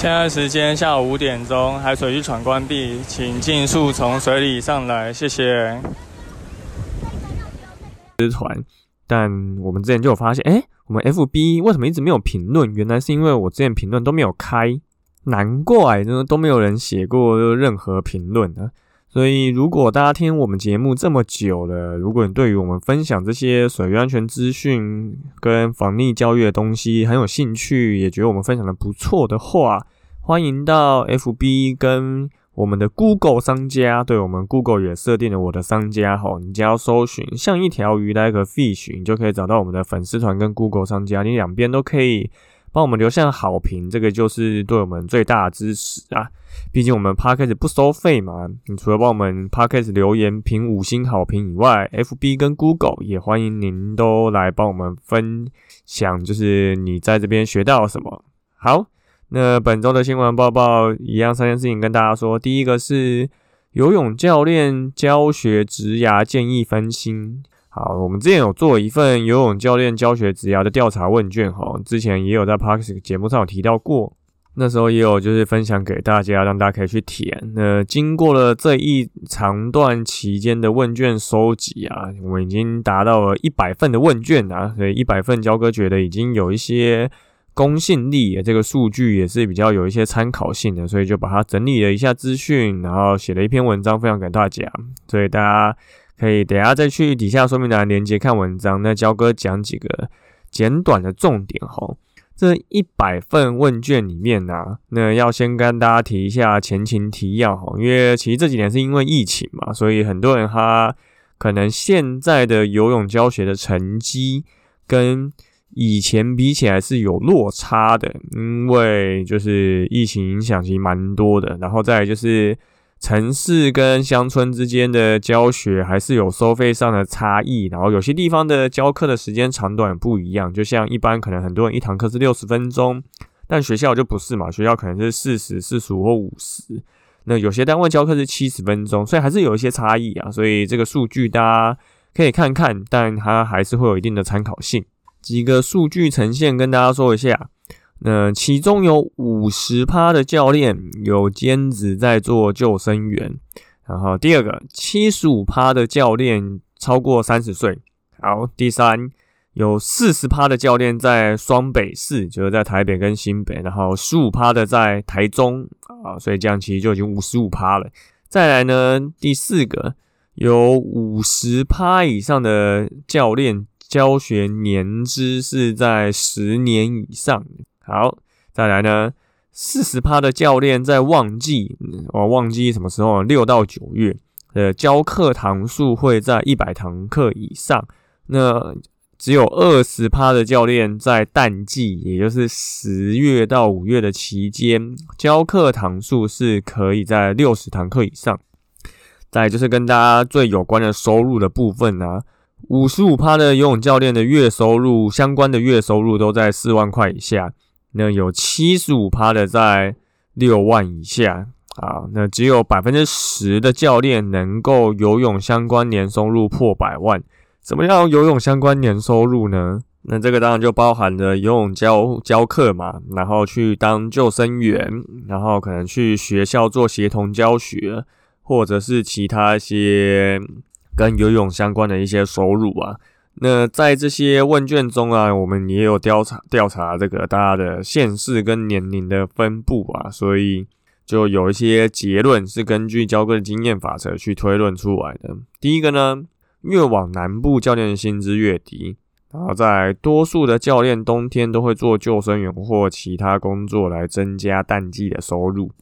现在时间下午五点钟，海水浴场关闭，请尽速从水里上来，谢谢。团，但我们之前就有发现，哎，我们 FB 为什么一直没有评论？原来是因为我之前评论都没有开，难怪呢都没有人写过任何评论呢。所以，如果大家听我们节目这么久了，如果你对于我们分享这些水域安全资讯跟防溺教育的东西很有兴趣，也觉得我们分享的不错的话，欢迎到 FB 跟我们的 Google 商家，对我们 Google 也设定了我的商家吼，你只要搜寻像一条鱼 like a fish，你就可以找到我们的粉丝团跟 Google 商家，你两边都可以帮我们留下好评，这个就是对我们最大的支持啊。毕竟我们 Podcast 不收费嘛，你除了帮我们 Podcast 留言评五星好评以外，FB 跟 Google 也欢迎您都来帮我们分享，就是你在这边学到什么。好，那本周的新闻报报一样三件事情跟大家说，第一个是游泳教练教学职涯建议分析。好，我们之前有做一份游泳教练教学职涯的调查问卷，哈，之前也有在 Podcast 节目上有提到过。那时候也有就是分享给大家，让大家可以去填。那经过了这一长段期间的问卷收集啊，我们已经达到了一百份的问卷啊，所以一百份焦哥觉得已经有一些公信力，这个数据也是比较有一些参考性的，所以就把它整理了一下资讯，然后写了一篇文章分享给大家。所以大家可以等下再去底下说明栏连接看文章。那焦哥讲几个简短的重点哈。这一百份问卷里面呢，那要先跟大家提一下前情提要哈，因为其实这几年是因为疫情嘛，所以很多人他可能现在的游泳教学的成绩跟以前比起来是有落差的，因为就是疫情影响其实蛮多的，然后再就是。城市跟乡村之间的教学还是有收费上的差异，然后有些地方的教课的时间长短不一样。就像一般可能很多人一堂课是六十分钟，但学校就不是嘛，学校可能是四十、四十五或五十。那有些单位教课是七十分钟，所以还是有一些差异啊。所以这个数据大家可以看看，但它还是会有一定的参考性。几个数据呈现跟大家说一下。那其中有五十趴的教练有兼职在做救生员，然后第二个七十五趴的教练超过三十岁，好，第三有四十趴的教练在双北市，就是在台北跟新北，然后十五趴的在台中啊，所以这样其实就已经五十五趴了。再来呢，第四个有五十趴以上的教练教学年资是在十年以上。好，再来呢，四十趴的教练在旺季，我旺季什么时候？六到九月，呃，教课堂数会在一百堂课以上。那只有二十趴的教练在淡季，也就是十月到五月的期间，教课堂数是可以在六十堂课以上。再就是跟大家最有关的收入的部分呢，五十五趴的游泳教练的月收入，相关的月收入都在四万块以下。那有七十五趴的在六万以下啊，那只有百分之十的教练能够游泳相关年收入破百万。怎么样游泳相关年收入呢？那这个当然就包含了游泳教教课嘛，然后去当救生员，然后可能去学校做协同教学，或者是其他一些跟游泳相关的一些收入啊。那在这些问卷中啊，我们也有调查调查这个大家的县市跟年龄的分布啊，所以就有一些结论是根据交割的经验法则去推论出来的。第一个呢，越往南部教练的薪资越低，然后在多数的教练冬天都会做救生员或其他工作来增加淡季的收入。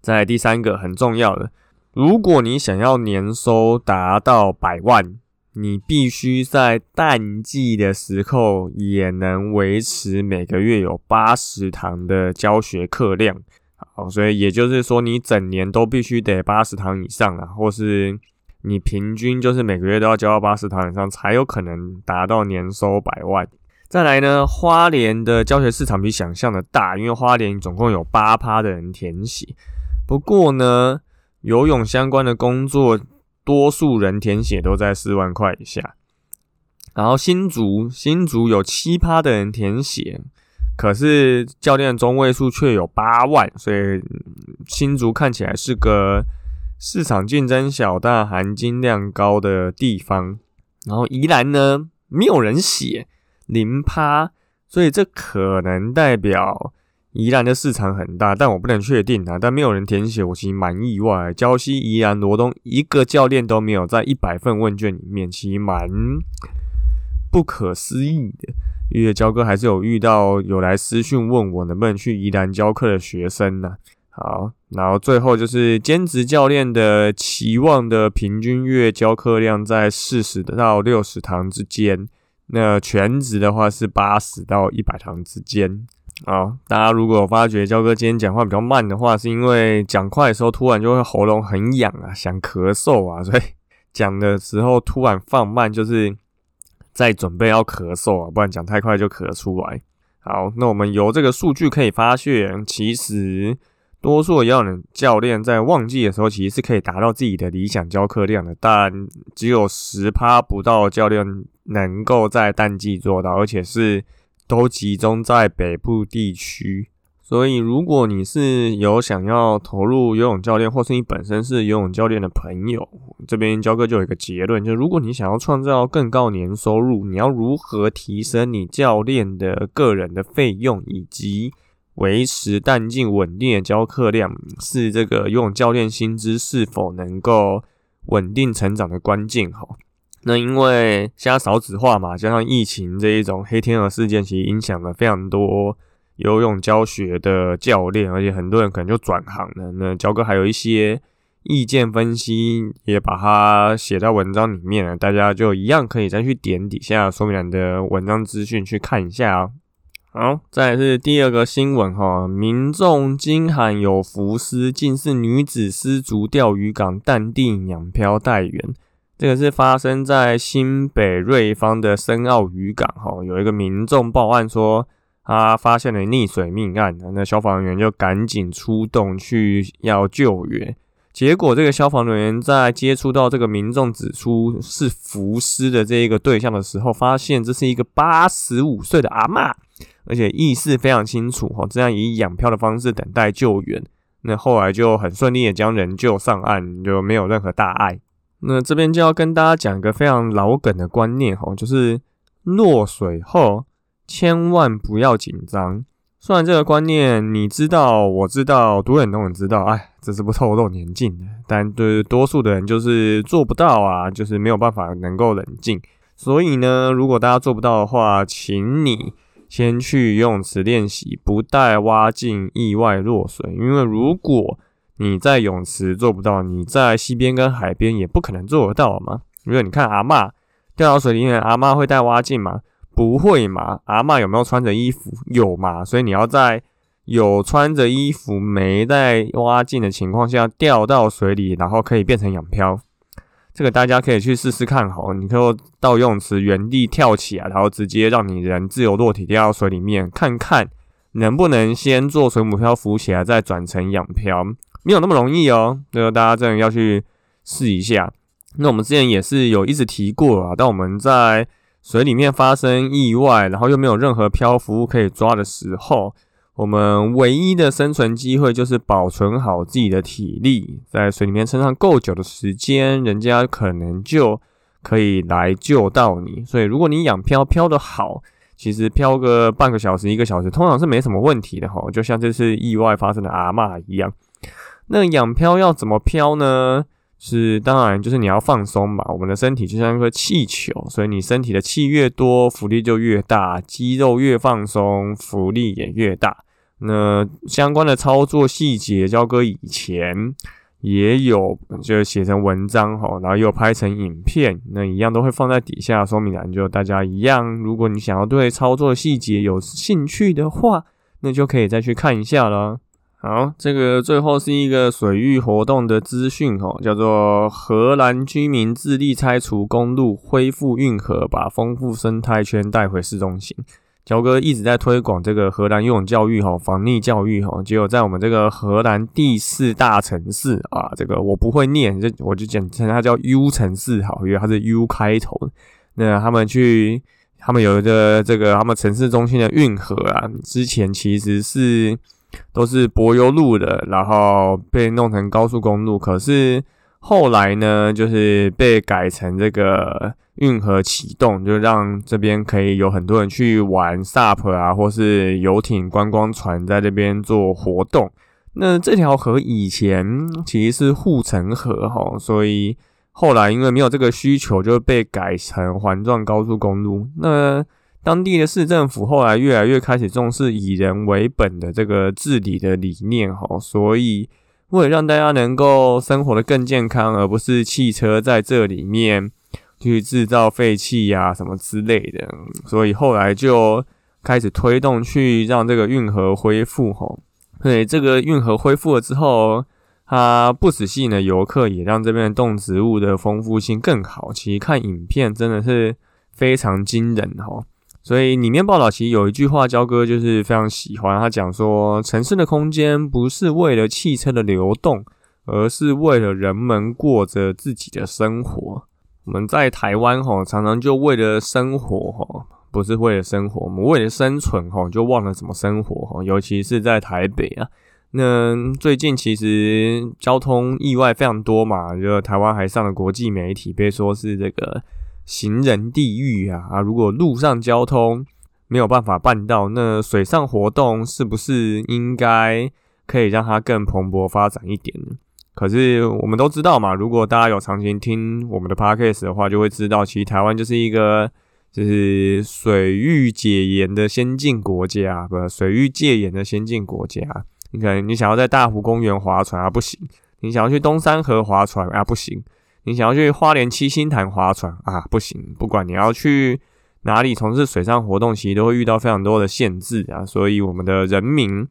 在第三个很重要的，如果你想要年收达到百万。你必须在淡季的时候也能维持每个月有八十堂的教学课量。好，所以也就是说，你整年都必须得八十堂以上啊，或是你平均就是每个月都要教到八十堂以上，才有可能达到年收百万。再来呢，花莲的教学市场比想象的大，因为花莲总共有八趴的人填写。不过呢，游泳相关的工作，多数人填写都在四万块以下。然后新竹，新竹有七趴的人填写。可是教练中位数却有八万，所以新竹看起来是个市场竞争小但含金量高的地方。然后宜兰呢，没有人写零趴，所以这可能代表宜兰的市场很大，但我不能确定啊。但没有人填写，我其实蛮意外。礁溪、宜兰、罗东一个教练都没有在一百份问卷里面，其实蛮不可思议的。因为教哥还是有遇到有来私讯问我能不能去宜兰教课的学生呢。好，然后最后就是兼职教练的期望的平均月教课量在四十到六十堂之间，那全职的话是八十到一百堂之间。好，大家如果发觉焦哥今天讲话比较慢的话，是因为讲快的时候突然就会喉咙很痒啊，想咳嗽啊，所以讲的时候突然放慢，就是。在准备要咳嗽啊，不然讲太快就咳出来。好，那我们由这个数据可以发现，其实多数的教练教练在旺季的时候，其实是可以达到自己的理想教课量的，但只有十趴不到教练能够在淡季做到，而且是都集中在北部地区。所以，如果你是有想要投入游泳教练，或是你本身是游泳教练的朋友，这边焦哥就有一个结论：，就如果你想要创造更高年收入，你要如何提升你教练的个人的费用，以及维持淡静稳定的教课量，是这个游泳教练薪资是否能够稳定成长的关键。哈，那因为现在少子化嘛，加上疫情这一种黑天鹅事件，其实影响了非常多。游泳教学的教练，而且很多人可能就转行了。那焦哥还有一些意见分析，也把它写在文章里面了，大家就一样可以再去点底下说明栏的文章资讯去看一下哦。好，再来是第二个新闻哈，民众惊喊有浮尸，竟是女子失足钓鱼港淡定养漂待援。这个是发生在新北瑞芳的深澳渔港哈，有一个民众报案说。他发现了溺水命案，那消防员就赶紧出动去要救援。结果，这个消防人员在接触到这个民众指出是浮尸的这一个对象的时候，发现这是一个八十五岁的阿嬷，而且意识非常清楚，哈，这样以仰漂的方式等待救援。那后来就很顺利的将人救上岸，就没有任何大碍。那这边就要跟大家讲一个非常老梗的观念，哈，就是落水后。千万不要紧张。虽然这个观念你知道，我知道，多人都能知道，哎，这是不透露年纪的。但对多数的人就是做不到啊，就是没有办法能够冷静。所以呢，如果大家做不到的话，请你先去游泳池练习，不带蛙镜，意外落水。因为如果你在泳池做不到，你在溪边跟海边也不可能做得到嘛。因为你看阿妈掉到水里面，阿妈会带蛙镜吗？不会嘛？阿妈有没有穿着衣服？有嘛？所以你要在有穿着衣服、没带蛙镜的情况下掉到水里，然后可以变成仰漂。这个大家可以去试试看，好，你可以到游泳池原地跳起来，然后直接让你人自由落体掉到水里面，看看能不能先做水母漂浮起来，再转成仰漂。没有那么容易哦，这个大家真的要去试一下。那我们之前也是有一直提过啊，当我们在。水里面发生意外，然后又没有任何漂浮物可以抓的时候，我们唯一的生存机会就是保存好自己的体力，在水里面撑上够久的时间，人家可能就可以来救到你。所以，如果你养漂漂的好，其实漂个半个小时、一个小时，通常是没什么问题的哈。就像这次意外发生的阿嬷一样，那仰漂要怎么漂呢？是，当然就是你要放松嘛。我们的身体就像一个气球，所以你身体的气越多，浮力就越大，肌肉越放松，浮力也越大。那相关的操作细节，交哥以前也有就写成文章哈，然后又拍成影片，那一样都会放在底下说明栏，就大家一样。如果你想要对操作细节有兴趣的话，那就可以再去看一下了。好，这个最后是一个水域活动的资讯哦，叫做荷兰居民自力拆除公路，恢复运河，把丰富生态圈带回市中心。乔哥一直在推广这个荷兰游泳教育哈，防溺教育哈，结果在我们这个荷兰第四大城市啊，这个我不会念，就我就简称它叫 U 城市好，因为它是 U 开头。那他们去，他们有一个这个他们城市中心的运河啊，之前其实是。都是柏油路的，然后被弄成高速公路。可是后来呢，就是被改成这个运河启动，就让这边可以有很多人去玩 SUP 啊，或是游艇、观光船在这边做活动。那这条河以前其实是护城河哈，所以后来因为没有这个需求，就被改成环状高速公路。那当地的市政府后来越来越开始重视以人为本的这个治理的理念，哈，所以为了让大家能够生活的更健康，而不是汽车在这里面去制造废气呀什么之类的，所以后来就开始推动去让这个运河恢复，哈，对，这个运河恢复了之后，它不止吸引了游客，也让这边动植物的丰富性更好。其实看影片真的是非常惊人，哈。所以里面报道其实有一句话，焦哥就是非常喜欢。他讲说，城市的空间不是为了汽车的流动，而是为了人们过着自己的生活。我们在台湾吼，常常就为了生活吼，不是为了生活，我们为了生存吼，就忘了怎么生活吼。尤其是在台北啊，那最近其实交通意外非常多嘛，就台湾还上了国际媒体，被说是这个。行人地狱啊啊！如果路上交通没有办法办到，那水上活动是不是应该可以让它更蓬勃发展一点呢？可是我们都知道嘛，如果大家有长期听我们的 podcast 的话，就会知道，其实台湾就是一个就是水域解严的先进国家，不，水域戒严的先进国家。你可能你想要在大湖公园划船啊，不行；你想要去东山河划船啊，不行。你想要去花莲七星潭划船啊？不行，不管你要去哪里从事水上活动，其实都会遇到非常多的限制啊。所以我们的人民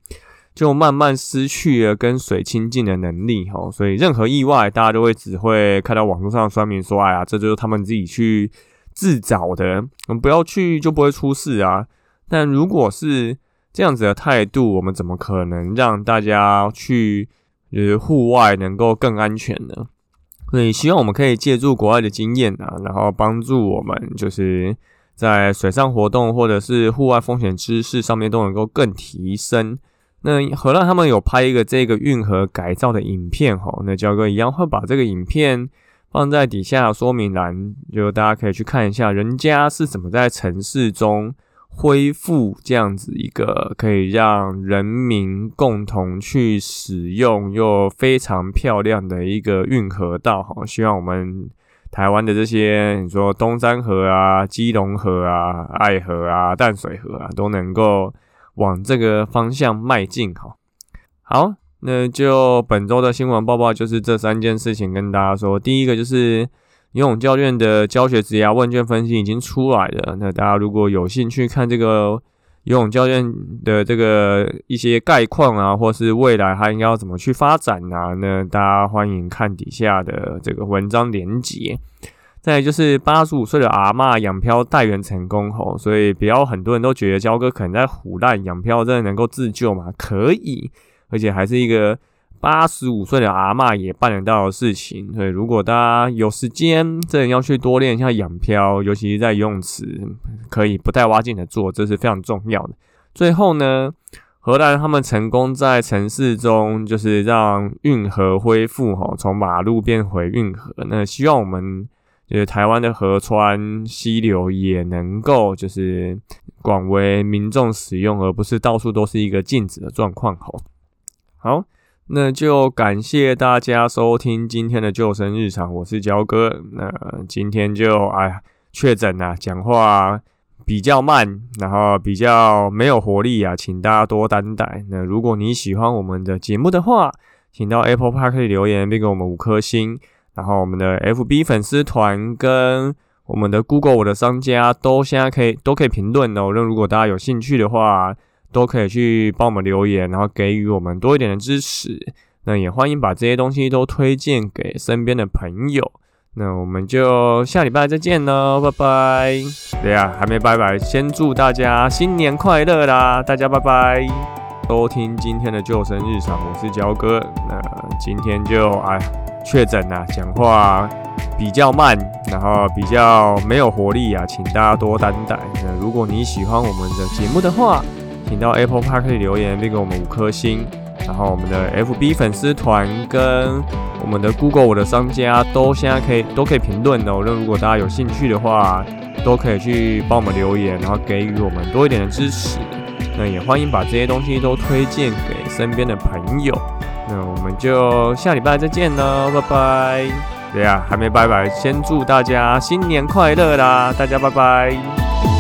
就慢慢失去了跟水亲近的能力哈。所以任何意外，大家都会只会看到网络上的酸民说：“哎呀，这就是他们自己去自找的，我们不要去就不会出事啊。”但如果是这样子的态度，我们怎么可能让大家去就是户外能够更安全呢？所以希望我们可以借助国外的经验啊，然后帮助我们就是在水上活动或者是户外风险知识上面都能够更提升。那荷兰他们有拍一个这个运河改造的影片哈，那焦哥一样会把这个影片放在底下说明栏，就大家可以去看一下人家是怎么在城市中。恢复这样子一个可以让人民共同去使用又非常漂亮的一个运河道哈，希望我们台湾的这些你说东山河啊、基隆河啊、爱河啊、淡水河啊，都能够往这个方向迈进哈。好，那就本周的新闻报报就是这三件事情跟大家说，第一个就是。游泳教练的教学职涯问卷分析已经出来了，那大家如果有兴趣看这个游泳教练的这个一些概况啊，或是未来他应该要怎么去发展啊，那大家欢迎看底下的这个文章连接。再就是八十五岁的阿嬷养漂代援成功吼，所以不要很多人都觉得焦哥可能在胡乱养漂真的能够自救吗？可以，而且还是一个。八十五岁的阿嬷也办得到的事情，所以如果大家有时间，真的要去多练一下仰漂，尤其是在游泳池，可以不带蛙镜的做，这是非常重要的。最后呢，荷兰他们成功在城市中，就是让运河恢复，哈，从马路变回运河。那希望我们就是台湾的河川溪流也能够就是广为民众使用，而不是到处都是一个禁止的状况，吼。好。那就感谢大家收听今天的救生日常，我是焦哥。那今天就哎确诊啊，讲话比较慢，然后比较没有活力啊，请大家多担待。那如果你喜欢我们的节目的话，请到 Apple Park 留言并给我们五颗星。然后我们的 FB 粉丝团跟我们的 Google 我的商家都现在可以都可以评论哦。那如果大家有兴趣的话，都可以去帮我们留言，然后给予我们多一点的支持。那也欢迎把这些东西都推荐给身边的朋友。那我们就下礼拜再见喽，拜拜。对呀，还没拜拜，先祝大家新年快乐啦！大家拜拜，收听今天的救生日常，我是焦哥。那今天就哎确诊啊，讲话比较慢，然后比较没有活力啊，请大家多担待。那如果你喜欢我们的节目的话，请到 Apple Park 留言并给我们五颗星。然后我们的 FB 粉丝团跟我们的 Google 我的商家都现在可以都可以评论哦。那如果大家有兴趣的话，都可以去帮我们留言，然后给予我们多一点的支持。那也欢迎把这些东西都推荐给身边的朋友。那我们就下礼拜再见喽，拜拜。对呀，还没拜拜，先祝大家新年快乐啦！大家拜拜。